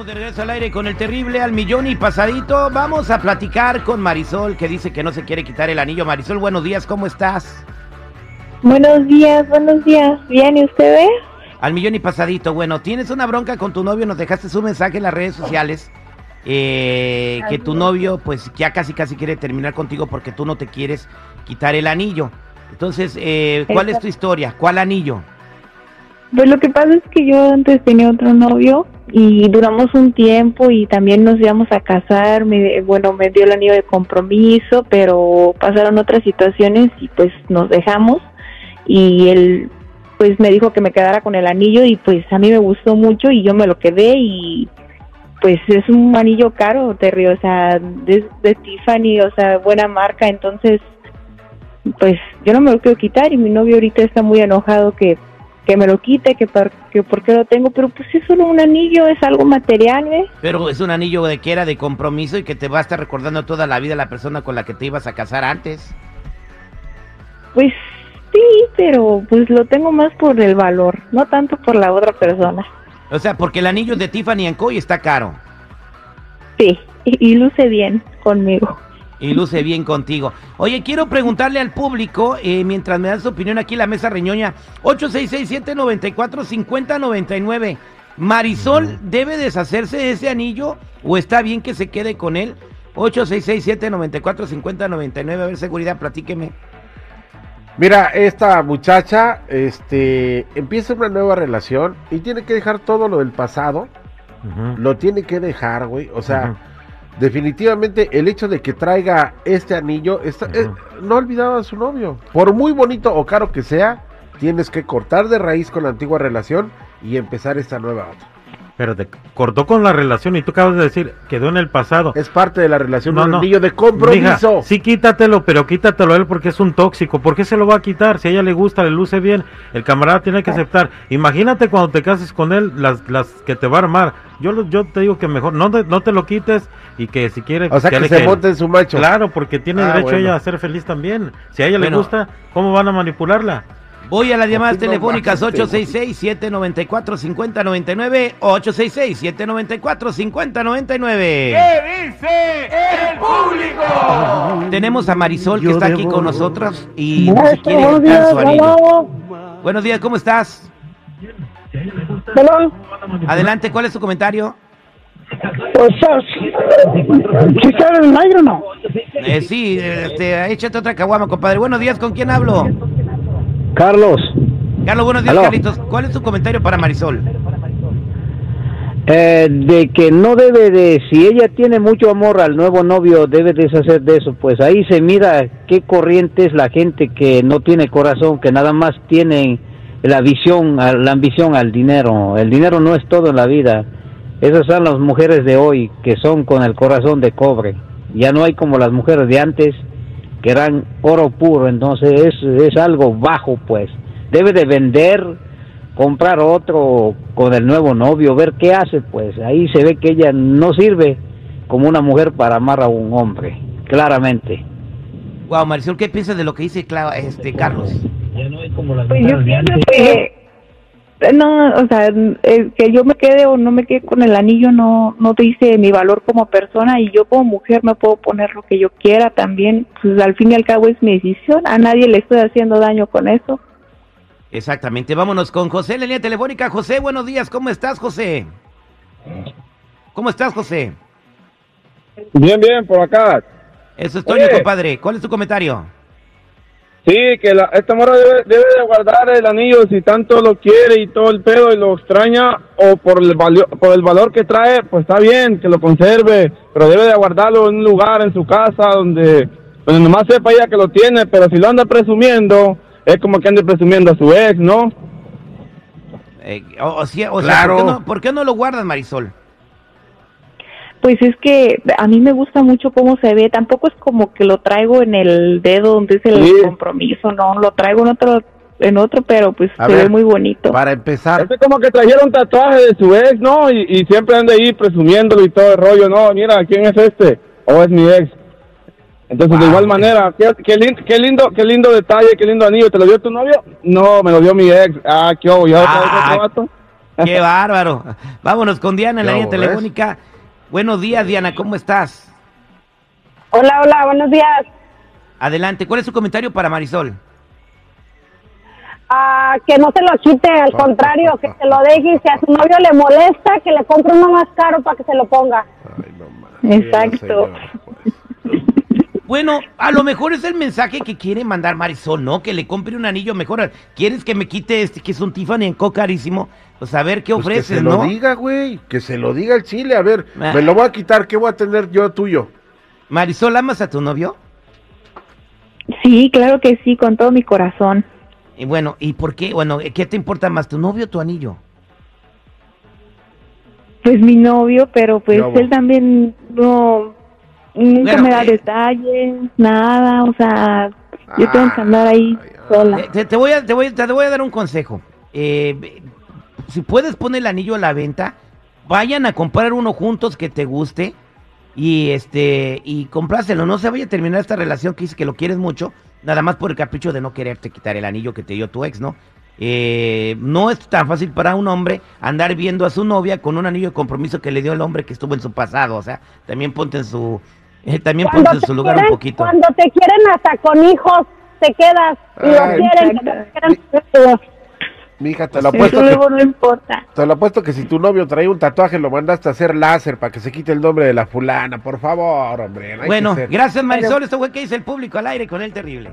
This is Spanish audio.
Estamos de regreso al aire con el terrible al millón y pasadito. Vamos a platicar con Marisol, que dice que no se quiere quitar el anillo. Marisol, buenos días, ¿cómo estás? Buenos días, buenos días. Bien, ¿y usted ve? Al millón y pasadito. Bueno, tienes una bronca con tu novio, nos dejaste su mensaje en las redes sociales. eh, que tu novio, pues ya casi casi quiere terminar contigo porque tú no te quieres quitar el anillo. Entonces, eh, ¿cuál es tu historia? ¿Cuál anillo? Pues lo que pasa es que yo antes tenía otro novio y duramos un tiempo y también nos íbamos a casar. Me, bueno, me dio el anillo de compromiso, pero pasaron otras situaciones y pues nos dejamos. Y él pues me dijo que me quedara con el anillo y pues a mí me gustó mucho y yo me lo quedé y pues es un anillo caro, Terry, o sea, de, de Tiffany, o sea, buena marca, entonces pues yo no me lo quiero quitar y mi novio ahorita está muy enojado que, que me lo quite, que, por, que por qué lo tengo, pero pues es solo un anillo, es algo material, ¿ves? Pero es un anillo de que era de compromiso y que te va a estar recordando toda la vida la persona con la que te ibas a casar antes. Pues sí, pero pues lo tengo más por el valor, no tanto por la otra persona. O sea, porque el anillo de Tiffany Co. y está caro. Sí, y, y luce bien conmigo. Y luce bien contigo. Oye, quiero preguntarle al público, eh, mientras me das tu opinión aquí en la mesa reñoña, 866-794-5099. ¿Marisol debe deshacerse de ese anillo o está bien que se quede con él? 866-794-5099. A ver, seguridad, platíqueme. Mira, esta muchacha este, empieza una nueva relación y tiene que dejar todo lo del pasado. Lo tiene que dejar, güey. O sea. Definitivamente el hecho de que traiga este anillo, está, eh, no olvidaba a su novio. Por muy bonito o caro que sea, tienes que cortar de raíz con la antigua relación y empezar esta nueva otra. Pero te cortó con la relación y tú acabas de decir, quedó en el pasado. Es parte de la relación, No, un no. anillo de compromiso. Mija, sí, quítatelo, pero quítatelo a él porque es un tóxico. ¿Por qué se lo va a quitar? Si a ella le gusta, le luce bien, el camarada tiene que aceptar. Imagínate cuando te cases con él, las, las que te va a armar. Yo, lo- yo te digo que mejor no, te- no te lo quites y que si quiere... O sea, que se monte en su macho. Claro, porque tiene Ah, derecho bueno. ella a ser feliz también. Si a ella Bueno. le gusta, ¿cómo van a manipularla? Voy a las llamadas telefónicas manches, 866-794-5099. 866-794-5099. Tenemos a Marisol que está aquí con nosotros y no se quiere quitar su anillo. Buenos días, ¿cómo estás? Hello, Adelante, ¿cuál es tu comentario? pues, ¿sí está en el aire o no? Eh, sí, este, échate otra caguama, compadre. Buenos días, ¿con quién hablo? Carlos, Carlos, buenos días, Aló. Carlitos. ¿Cuál es tu comentario para Marisol? eh, de que no debe de, si ella tiene mucho amor al nuevo novio, debe deshacer de eso, pues ahí se mira qué corriente es la gente que no tiene corazón, que nada más tiene la visión, la ambición al dinero. El dinero no es todo en la vida. Esas son las mujeres de hoy que son con el corazón de cobre. Ya no hay como las mujeres de antes que eran oro puro, entonces es, es algo bajo, pues. Debe de vender, comprar otro con el nuevo novio, ver qué hace, pues. Ahí se ve que ella no sirve como una mujer para amar a un hombre, claramente. Wow, Marisol, ¿qué piensas de lo que dice Cla- este, Carlos? Pues yo pienso que no, o sea, el que yo me quede o no me quede con el anillo no no dice mi valor como persona y yo como mujer me puedo poner lo que yo quiera también, pues al fin y al cabo es mi decisión, a nadie le estoy haciendo daño con eso. Exactamente, vámonos con José en la línea telefónica. José, buenos días, ¿cómo estás, José? ¿Cómo estás, José? Bien, bien, por acá. Eso es Toño, Oye. compadre. ¿Cuál es tu comentario? Sí, que la, esta morra debe, debe de guardar el anillo si tanto lo quiere y todo el pedo y lo extraña o por el, valio- por el valor que trae, pues está bien que lo conserve, pero debe de guardarlo en un lugar en su casa donde, donde nomás sepa ella que lo tiene, pero si lo anda presumiendo, es como que ande presumiendo a su ex, ¿no? Eh, o, o sea, o sea, Claro. ¿por, qué no, por qué no lo guardas, Marisol? Pues es que a mí me gusta mucho cómo se ve, tampoco es como que lo traigo en el dedo donde es el Sí. compromiso, no, lo traigo en otro en otro, pero pues A se ver, ve muy bonito. Para empezar, Es como que trajeron un tatuaje de su ex, ¿no? Y, y siempre anda ahí presumiéndolo y todo el rollo, no, mira, ¿quién es este? O es mi ex. Entonces, de igual manera, qué, qué, lin- qué lindo qué lindo detalle, qué lindo anillo. ¿Te lo dio tu novio? No, me lo dio mi ex. Ah, ¿qué vez Ah. Qué bárbaro. Vámonos con Diana en la ¿Qué línea ves? Buenos días, Diana, ¿cómo estás? Hola, hola, buenos días. Adelante, ¿cuál es su comentario para Marisol? Ah, que no se lo quite, al contrario, que se lo deje y si a su novio le molesta, que le compre uno más caro para que se lo ponga. Ay, no mames, Exacto. Bueno, a lo mejor es el mensaje que quiere mandar Marisol, ¿no? Que le compre un anillo mejor. ¿Quieres que me quite este, que es un Tiffany en Co carísimo? Pues a ver qué Pues que ofreces, se ¿no? lo diga, güey. Que se lo diga el chile. A ver, Ah. me lo voy a quitar. ¿Qué voy a tener yo tuyo? Marisol, ¿amas a tu novio? Sí, claro que sí, con todo mi corazón. Y bueno, ¿y por qué? Bueno, ¿qué te importa más, tu novio o tu anillo? Pues mi novio, pero pues él también no nunca Bueno, me da eh. detalles, nada, o sea, yo tengo que andar ahí sola. Eh, Te, te voy a, te, voy, te voy a dar un consejo. Eh, si puedes poner el anillo a la venta, vayan a comprar uno juntos que te guste y este y compráselo. No se vaya a terminar esta relación que dices que lo quieres mucho, nada más por el capricho de no quererte quitar el anillo que te dio tu ex, ¿no? Eh, no es tan fácil para un hombre andar viendo a su novia con un anillo de compromiso que le dio el hombre que estuvo en su pasado. O sea, también ponte en su, eh, también ponte en su lugar un quieren- poquito. cuando te quieren hasta con hijos, te quedas y lo Ay, quieren. que te. Mija, te lo apuesto no importa. te lo apuesto que si tu novio trae un tatuaje lo mandaste a hacer láser para que se quite el nombre de la fulana. Por favor, hombre. no Bueno, gracias Marisol. Esto fue que dice el público al aire con el terrible.